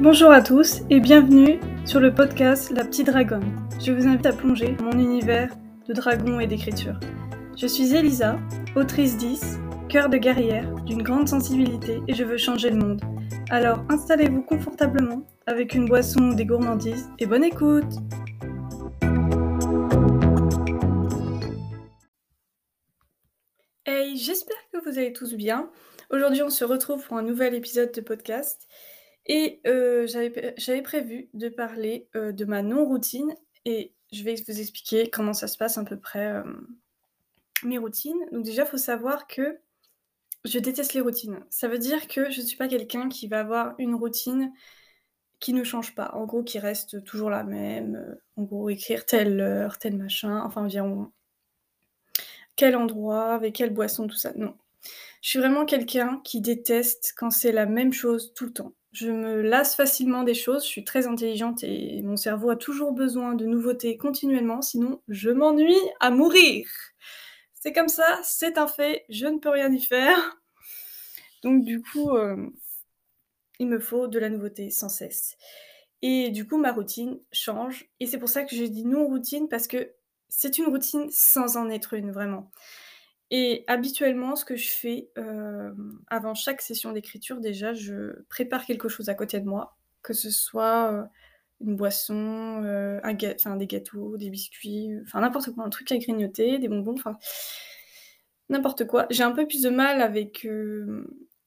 Bonjour à tous et bienvenue sur le podcast La Petite Dragonne. Je vous invite à plonger dans mon univers de dragons et d'écriture. Je suis Elisa, autrice 10, cœur de guerrière, d'une grande sensibilité et je veux changer le monde. Alors installez-vous confortablement avec une boisson ou des gourmandises et bonne écoute Hey, j'espère que vous allez tous bien. Aujourd'hui on se retrouve pour un nouvel épisode de podcast. Et euh, j'avais prévu de parler euh, de ma non-routine et je vais vous expliquer comment ça se passe à peu près euh, mes routines. Donc déjà, il faut savoir que je déteste les routines. Ça veut dire que je ne suis pas quelqu'un qui va avoir une routine qui ne change pas. En gros, qui reste toujours la même. En gros, écrire telle heure, tel machin, enfin environ quel endroit, avec quelle boisson, tout ça. Non. Je suis vraiment quelqu'un qui déteste quand c'est la même chose tout le temps. Je me lasse facilement des choses, je suis très intelligente et mon cerveau a toujours besoin de nouveautés continuellement, sinon je m'ennuie à mourir. C'est comme ça, c'est un fait, je ne peux rien y faire. Donc du coup, euh, il me faut de la nouveauté sans cesse. Et du coup, ma routine change. Et c'est pour ça que je dis non routine, parce que c'est une routine sans en être une, vraiment. Et habituellement, ce que je fais, avant chaque session d'écriture, déjà, je prépare quelque chose à côté de moi, que ce soit, une boisson, enfin des gâteaux, des biscuits, enfin n'importe quoi, un truc à grignoter, des bonbons, enfin n'importe quoi. J'ai un peu plus de mal avec,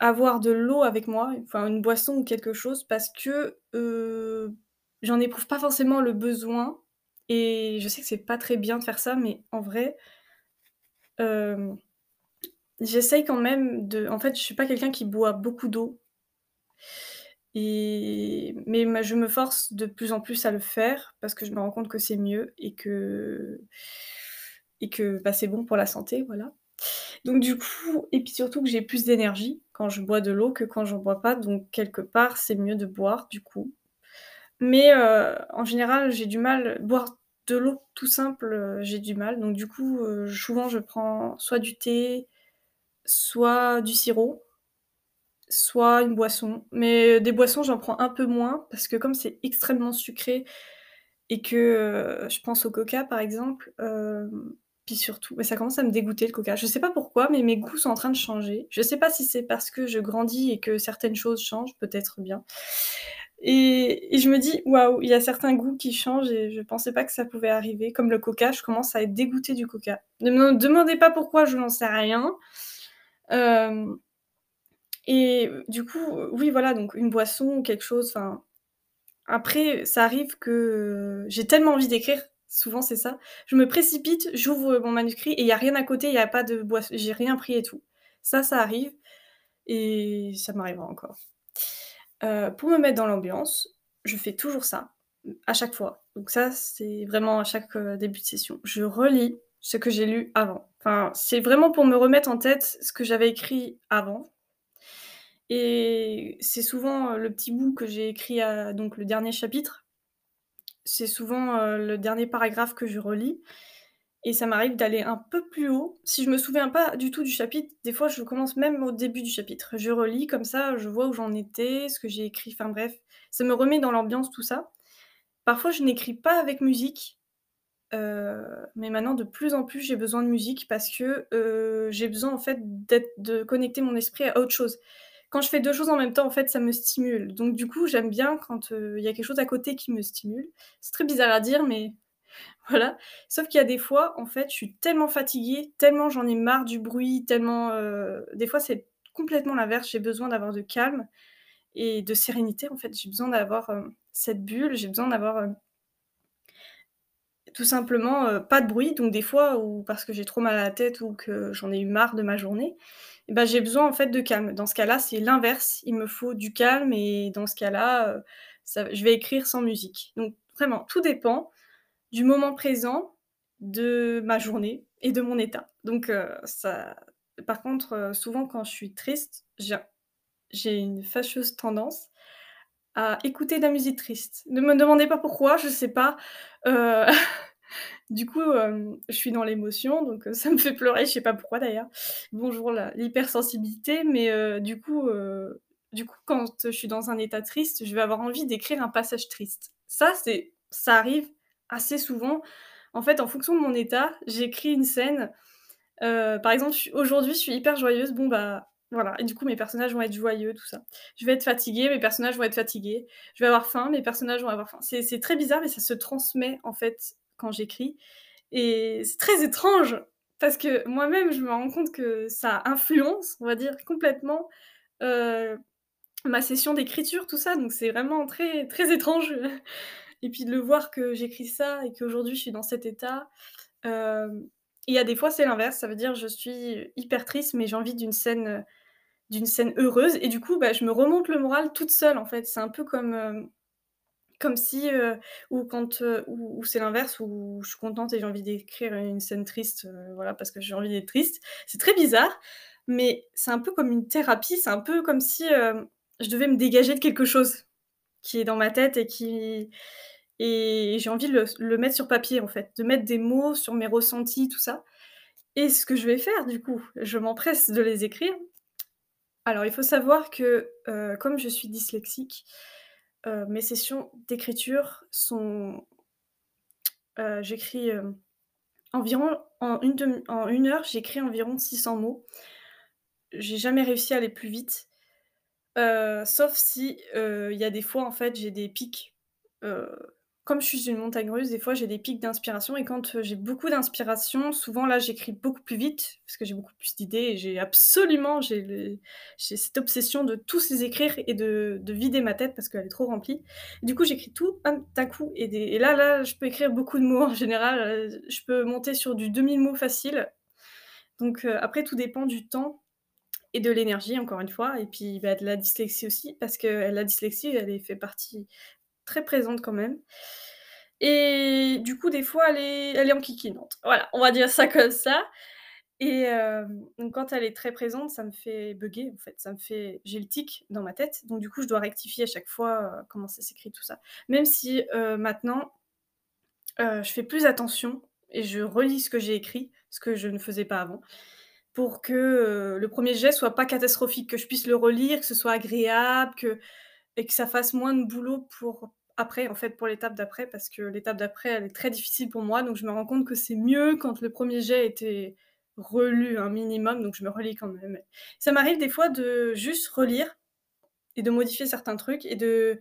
avoir de l'eau avec moi, enfin une boisson ou quelque chose parce que, j'en éprouve pas forcément le besoin et je sais que c'est pas très bien de faire ça, mais en vrai j'essaye quand même de en fait, je suis pas quelqu'un qui boit beaucoup d'eau mais je me force de plus en plus à le faire parce que je me rends compte que c'est mieux et que et que, bah, c'est bon pour la santé, voilà. Donc du coup et puis surtout que j'ai plus d'énergie quand je bois de l'eau que quand j'en bois pas, donc quelque part, c'est mieux de boire, du coup. Mais heu, en général, j'ai du mal boire de l'eau tout simple, j'ai du mal. Donc du coup, souvent je prends soit du thé, soit du sirop, soit une boisson. Mais des boissons, j'en prends un peu moins parce que comme c'est extrêmement sucré et que, je pense au coca par exemple, puis surtout mais ça commence à me dégoûter le coca. Je sais pas pourquoi, mais mes goûts sont en train de changer. Je sais pas si c'est parce que je grandis et que certaines choses changent, peut-être bien. Et, je me dis, waouh, il y a certains goûts qui changent et je pensais pas que ça pouvait arriver. Comme le coca, je commence à être dégoûtée du coca. Ne me demandez pas pourquoi, je n'en sais rien. Euh, et du coup, oui, voilà, donc une boisson ou quelque chose. Après, ça arrive que j'ai tellement envie d'écrire. Souvent, c'est ça. Je me précipite, j'ouvre mon manuscrit et il y a rien à côté, il n'y a pas de boisson, j'ai rien pris et tout. Ça, ça arrive et ça m'arrivera encore. Euh, pour me mettre dans l'ambiance, je fais toujours ça, à chaque fois. Donc ça, c'est vraiment à chaque, euh, début de session. Je relis ce que j'ai lu avant. Enfin, c'est vraiment pour me remettre en tête ce que j'avais écrit avant et c'est souvent, euh, le petit bout que j'ai écrit à donc le dernier chapitre. C'est souvent, le dernier paragraphe que je relis et ça m'arrive d'aller un peu plus haut. Si je me souviens pas du tout du chapitre, des fois je commence même au début du chapitre. Je relis comme ça, je vois où j'en étais, ce que j'ai écrit, enfin bref, ça me remet dans l'ambiance tout ça. Parfois je n'écris pas avec musique, euh, mais maintenant de plus en plus j'ai besoin de musique parce que euh, j'ai besoin en fait de connecter mon esprit à autre chose. Quand je fais deux choses en même temps, en fait, ça me stimule. Donc du coup, j'aime bien quand euh, il y a quelque chose à côté qui me stimule. C'est très bizarre à dire, mais Voilà. Sauf qu'il y a des fois, en fait, je suis tellement fatiguée, tellement j'en ai marre du bruit, tellement, euh, des fois, c'est complètement l'inverse. J'ai besoin d'avoir de calme et de sérénité, en fait. J'ai besoin d'avoir, euh, cette bulle, j'ai besoin d'avoir, euh tout simplement, pas de bruit. Donc des fois ou parce que j'ai trop mal à la tête ou que j'en ai eu marre de ma journée et bah, j'ai besoin, en fait, de calme. Dans ce cas-là, c'est l'inverse. Il me faut du calme et dans ce cas-là, ça je vais écrire sans musique. Donc vraiment, tout dépend du moment présent, de ma journée et de mon état. Donc euh, ça par contre, euh, souvent quand je suis triste, j'ai une fâcheuse tendance à écouter de la musique triste. Ne me demandez pas pourquoi, je sais pas, euh, du coup, je suis dans l'émotion, donc ça me fait pleurer, je sais pas pourquoi d'ailleurs. Bonjour l'hypersensibilité, mais du coup, du coup, quand je suis dans un état triste, je vais avoir envie d'écrire un passage triste. Ça, c'est ça arrive assez souvent. En fait, en fonction de mon état, j'écris une scène. Heu, par exemple, aujourd'hui, je suis hyper joyeuse, bon, bah, voilà et du coup, mes personnages vont être joyeux, tout ça. Je vais être fatiguée, mes personnages vont être fatigués. Je vais avoir faim, mes personnages vont avoir faim. C'est très bizarre, mais ça se transmet, en fait, quand j'écris et c'est très étrange parce que moi-même, je me rends compte que ça influence, on va dire, complètement, heu, ma session d'écriture, tout ça, donc c'est vraiment très, très étrange et puis de le voir que j'écris ça et qu'aujourd'hui je suis dans cet état. Hem, il y a des fois, c'est l'inverse, ça veut dire je suis hyper triste, mais j'ai envie d'une scène, d'une scène heureuse et du coup, bah, je me remonte le moral toute seule, en fait. C'est un peu comme, hem, comme si, ou quand, ou c'est l'inverse, où je suis contente et j'ai envie d'écrire une scène triste, voilà, parce que j'ai envie d'être triste. C'est très bizarre, mais c'est un peu comme une thérapie, c'est un peu comme si, je devais me dégager de quelque chose qui est dans ma tête et qui et j'ai envie de le mettre sur papier, en fait, de mettre des mots sur mes ressentis, tout ça et ce que je vais faire, du coup, je m'empresse de les écrire. Alors, il faut savoir que, heu, comme je suis dyslexique, heu, mes sessions d'écriture sont heu, j'écris, environ en une en 1 heure, j'écris environ 600 mots. J'ai jamais réussi à aller plus vite, heu, sauf si, heu, il y a des fois, en fait, j'ai des pics, heu, comme je suis une montagne russe, des fois, j'ai des pics d'inspiration et quand, j'ai beaucoup d'inspiration, souvent, là, j'écris beaucoup plus vite parce que j'ai beaucoup plus d'idées et j'ai absolument j'ai cette obsession de tous les écrire et de de vider ma tête parce qu'elle est trop remplie. Du coup, j'écris tout, d'un coup et et là là, je peux écrire beaucoup de mots en général, je peux monter sur du 2000 mots facile. Donc après tout dépend du temps et de l'énergie encore une fois et puis, bah, de la dyslexie aussi parce que la dyslexie, elle est fait partie très présente quand même et du coup, des fois, elle est elle est enquiquinante. Voilà, on va dire ça comme ça et hem, donc quand elle est très présente, ça me fait bugger, en fait, ça me fait j'ai le tic dans ma tête, donc du coup, je dois rectifier à chaque fois, heu, comment ça s'écrit, tout ça. Même si, maintenant, je fais plus attention et je relis ce que j'ai écrit, ce que je ne faisais pas avant, pour que, heu, le 1er jet soit pas catastrophique, que je puisse le relire, que ce soit agréable, que et que ça fasse moins de boulot pour après, en fait, pour l'étape d'après parce que l'étape d'après, elle est très difficile pour moi, donc je me rends compte que c'est mieux quand le 1er jet été relu un minimum, donc je me relis quand même. Ça m'arrive des fois de juste relire et de modifier certains trucs et de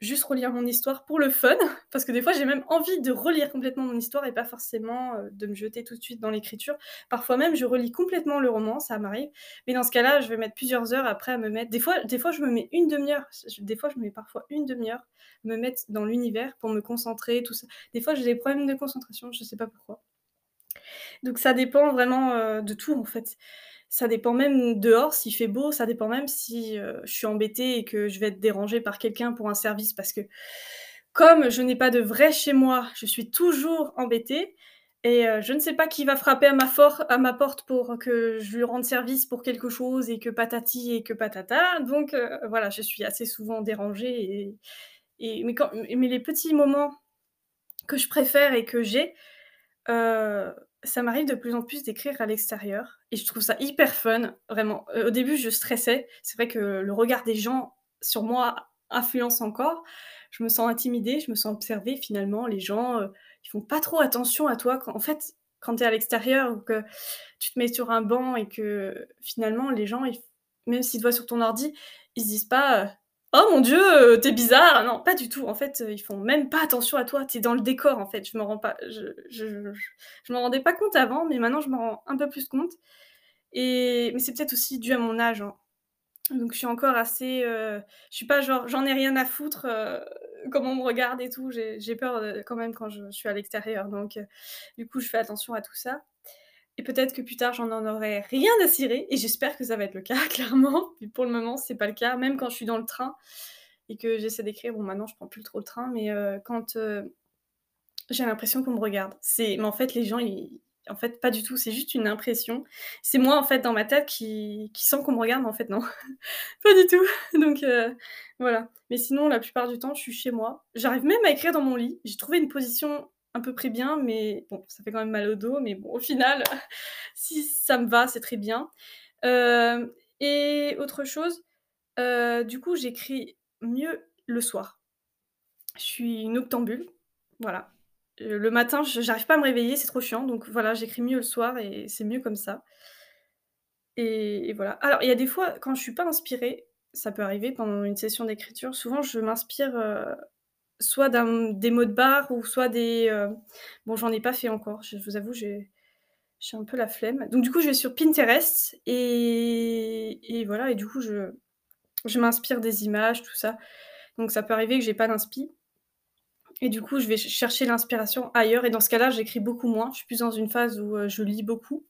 juste relire mon histoire pour le fun, parce que des fois, j'ai même envie de relire complètement mon histoire et pas forcément, heu, de me jeter tout de suite dans l'écriture. Parfois même, je relis complètement le roman, ça m'arrive, mais dans ce cas-là, je vais mettre plusieurs heures après à me mettre des fois des fois, je me mets 1/2 heure, des fois, je me mets parfois 1/2 heure, me mettre dans l'univers pour me concentrer, tout ça. Des fois, j'ai des problèmes de concentration, je sais pas pourquoi. Donc ça dépend vraiment, heu, de tout, en fait. Ça dépend même dehors, s'il fait beau, ça dépend même si, heu, je suis embêtée et que je vais être dérangée par quelqu'un pour un service. Parce que comme je n'ai pas de vrai chez moi, je suis toujours embêtée et heu, je ne sais pas qui va frapper à ma porte pour que je lui rende service pour quelque chose et que patati et que patata, donc heu, voilà, je suis assez souvent dérangée et mais les petits moments que je préfère et que j'ai, ça m'arrive de plus en plus d'écrire à l'extérieur et je trouve ça hyper fun, vraiment. Heu, au début, je stressais. C'est vrai que le regard des gens sur moi influence encore. Je me sens intimidée, je me sens observée finalement. Les gens, heu, ils font pas trop attention à toi en fait, quand tu es à l'extérieur ou que tu te mets sur un banc et que finalement les gens, même s'ils te voient sur ton ordi, ils se disent pas, heu: «Oh mon Dieu, heu, tu es bizarre!» non, pas du tout. En fait, heu, ils font même pas attention à toi. Tu es dans le décor, en fait. Je me rends pas je je rendais pas compte avant, mais maintenant je m'en rends un peu plus compte et mais c'est peut-être aussi dû à mon âge, hein. Donc je suis encore assez, heu, je suis pas genre: «J'en ai rien à foutre, comment on me regarde et tout». J'ai peur, quand même quand je suis à l'extérieur, donc du coup, je fais attention à tout ça et peut-être que plus tard, j'en en aurai rien à cirer et j'espère que ça va être le cas clairement, mais pour le moment, c'est pas le cas. Même quand je suis dans le train et que j'essaie d'écrire, bon maintenant je prends plus trop le train, mais heu, quand, heu, j'ai l'impression qu'on me regarde. C'est mais en fait, les gens, en fait, pas du tout, c'est juste une impression. C'est moi, en fait, dans ma tête qui qui sent qu'on me regarde, mais en fait, non, pas du tout, donc heu, voilà. Mais sinon, la plupart du temps, je suis chez moi. J'arrive même à écrire dans mon lit. J'ai trouvé une position à peu près bien, mais bon, ça fait quand même mal au dos, mais bon, au final, si ça me va, c'est très bien. Hem et autre chose, Heu, du coup, j'écris mieux le soir. Je suis une octambule, voilà. Heu, le matin, j'arrive pas à me réveiller, c'est trop chiant, donc voilà, j'écris mieux le soir et c'est mieux comme ça. Et voilà. Alors, il y a des fois, quand je suis pas inspirée, ça peut arriver pendant une session d'écriture, souvent je m'inspire, soit des mots de barre ou soit des, heu bon, j'en ai pas fait encore, je vous avoue, j'ai un peu la flemme. Donc du coup, je vais sur Pinterest et et voilà et du coup, je je m'inspire des images, tout ça. Donc ça peut arriver que j'ai pas d'inspi et du coup, je vais ch chercher l'inspiration ailleurs et dans ce cas-là, j'écris beaucoup moins. Je suis plus dans une phase où, heu, je lis beaucoup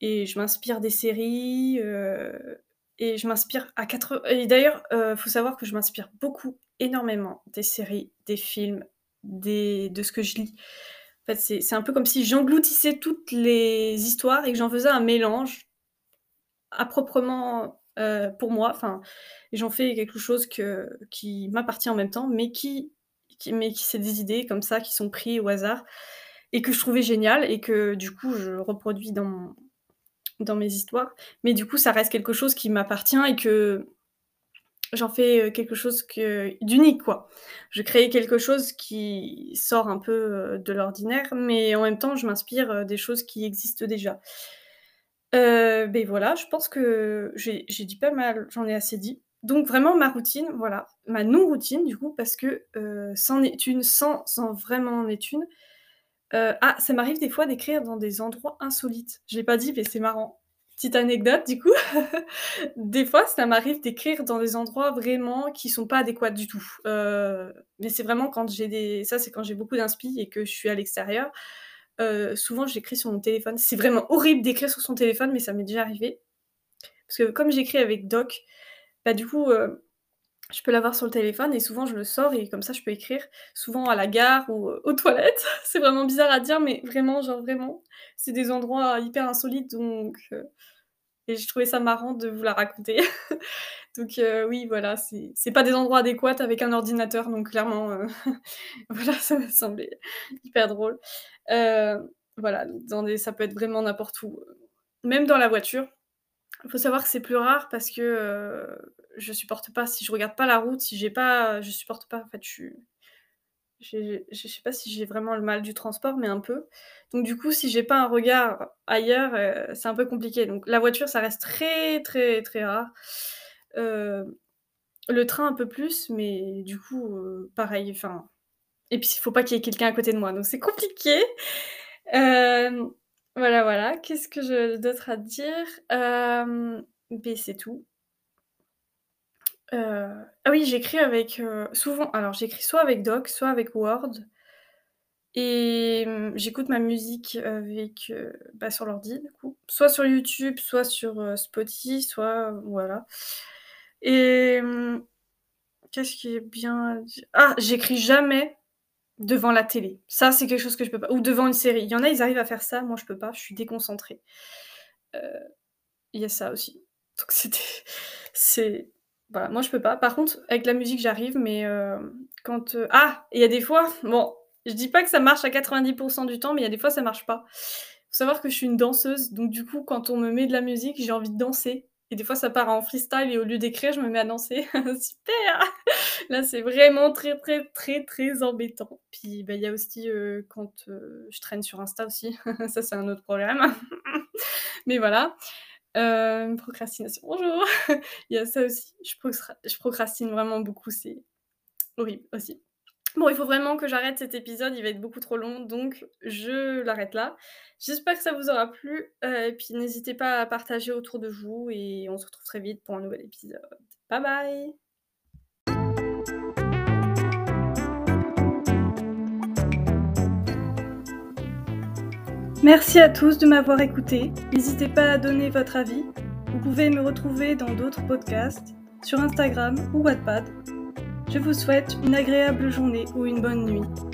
et je m'inspire des séries, heu et je m'inspire à quatre et d'ailleurs, heu, faut savoir que je m'inspire beaucoup, énormément des séries, des films, des de ce que je lis. En fait, c'est un peu comme si j'engloutissais toutes les histoires et que j'en faisais un mélange à proprement, heu, pour moi, enfin, j'en fais quelque chose que qui m'appartient en même temps, mais qui mais qui c'est des idées comme ça qui sont pris au hasard et que je trouvais génial et que du coup je reproduis dans dans mes histoires. Mais du coup, ça reste quelque chose qui m'appartient et que j'en fais, heu, quelque chose que d'unique, quoi. Je crée quelque chose qui sort un peu, heu, de l'ordinaire, mais en même temps, je m'inspire, heu, des choses qui existent déjà. Heu, beh, voilà, je pense que j'ai dit pas mal, j'en ai assez dit. Donc vraiment ma routine, voilà, ma non-routine du coup parce que, c'en est une sans vraiment en est une. Ah, ça m'arrive des fois d'écrire dans des endroits insolites. Je l'ai pas dit, mais c'est marrant. Petite anecdote du coup, des fois ça m'arrive d'écrire dans des endroits vraiment qui sont pas adéquats du tout. Heu, mais c'est vraiment quand j'ai des ça c'est quand j'ai beaucoup d'inspi et que je suis à l'extérieur. Heu, souvent j'écris sur mon téléphone. C'est vraiment horrible d'écrire sur son téléphone, mais ça m'est déjà arrivé. Parce que comme j'écris avec doc, bah, du coup, heu, je peux l'avoir sur le téléphone et souvent je le sors et comme ça je peux écrire, souvent à la gare ou, heu, aux toilettes. C'est vraiment bizarre à dire, mais vraiment, genre vraiment, c'est des endroits hyper insolites donc heu et je trouvais ça marrant de vous la raconter. Donc heu, oui, voilà, c'est pas des endroits adéquats avec un ordinateur, donc clairement, voilà, ça m'a semblé hyper drôle. Voilà, dans des ça peut être vraiment n'importe où, même dans la voiture. Il faut savoir que c'est plus rare parce que, heu, je supporte pas si je regarde pas la route, si j'ai pas je supporte pas en fait, je je sais pas si j'ai vraiment le mal du transport, mais un peu. Donc du coup, si j'ai pas un regard ailleurs, heu, c'est un peu compliqué. Donc la voiture, ça reste très, très, très rare. Heu, le train un peu plus, mais du coup, pareil, enfin et puis il faut pas qu'il y ait quelqu'un à côté de moi, donc c'est compliqué. Voilà, voilà. Qu'est-ce que je d'autre à dire? C'est tout. Heu, ah oui, j'écris avec, heu, souvent alors j'écris soit avec Doc, soit avec Word et j'écoute ma musique avec, heu, bah, sur l'ordi du coup, soit sur YouTube, soit sur, Spotify, soit voilà et qu'est-ce qui est bien ah! J'écris jamais devant la télé. Ça, c'est quelque chose que je peux pas ou devant une série. Il y en a, ils arrivent à faire ça, moi je peux pas, je suis déconcentrée. Heu, il y a ça aussi. Donc c'était c'est voilà, moi je peux pas. Par contre, avec la musique, j'arrive, mais hem, quand, heu ah! Il y a des fois, bon, je dis pas que ça marche à 90% du temps, mais il y a des fois ça marche pas. Faut savoir que je suis une danseuse, donc du coup, quand on me met de la musique, j'ai envie de danser et des fois ça part en freestyle et au lieu d'écrire, je me mets à danser. Super! Là, c'est vraiment très, très, très, très embêtant. Puis, bah, il y a aussi, heu, quand, heu, je traîne sur Insta aussi, ça c'est un autre problème. Mais voilà. Hem, procrastination, bonjour! Il y a ça aussi, je procra je procrastine vraiment beaucoup, c'est horrible aussi. Bon, il faut vraiment que j'arrête cet épisode, il va être beaucoup trop long, donc je l'arrête là. J'espère que ça vous aura plu, et puis n'hésitez pas à partager autour de vous et on se retrouve très vite pour un nouvel épisode. Bye bye! Merci à tous de m'avoir écoutée. N'hésitez pas à donner votre avis. Vous pouvez me retrouver dans d'autres podcasts, sur Instagram ou Wattpad. Je vous souhaite une agréable journée ou une bonne nuit.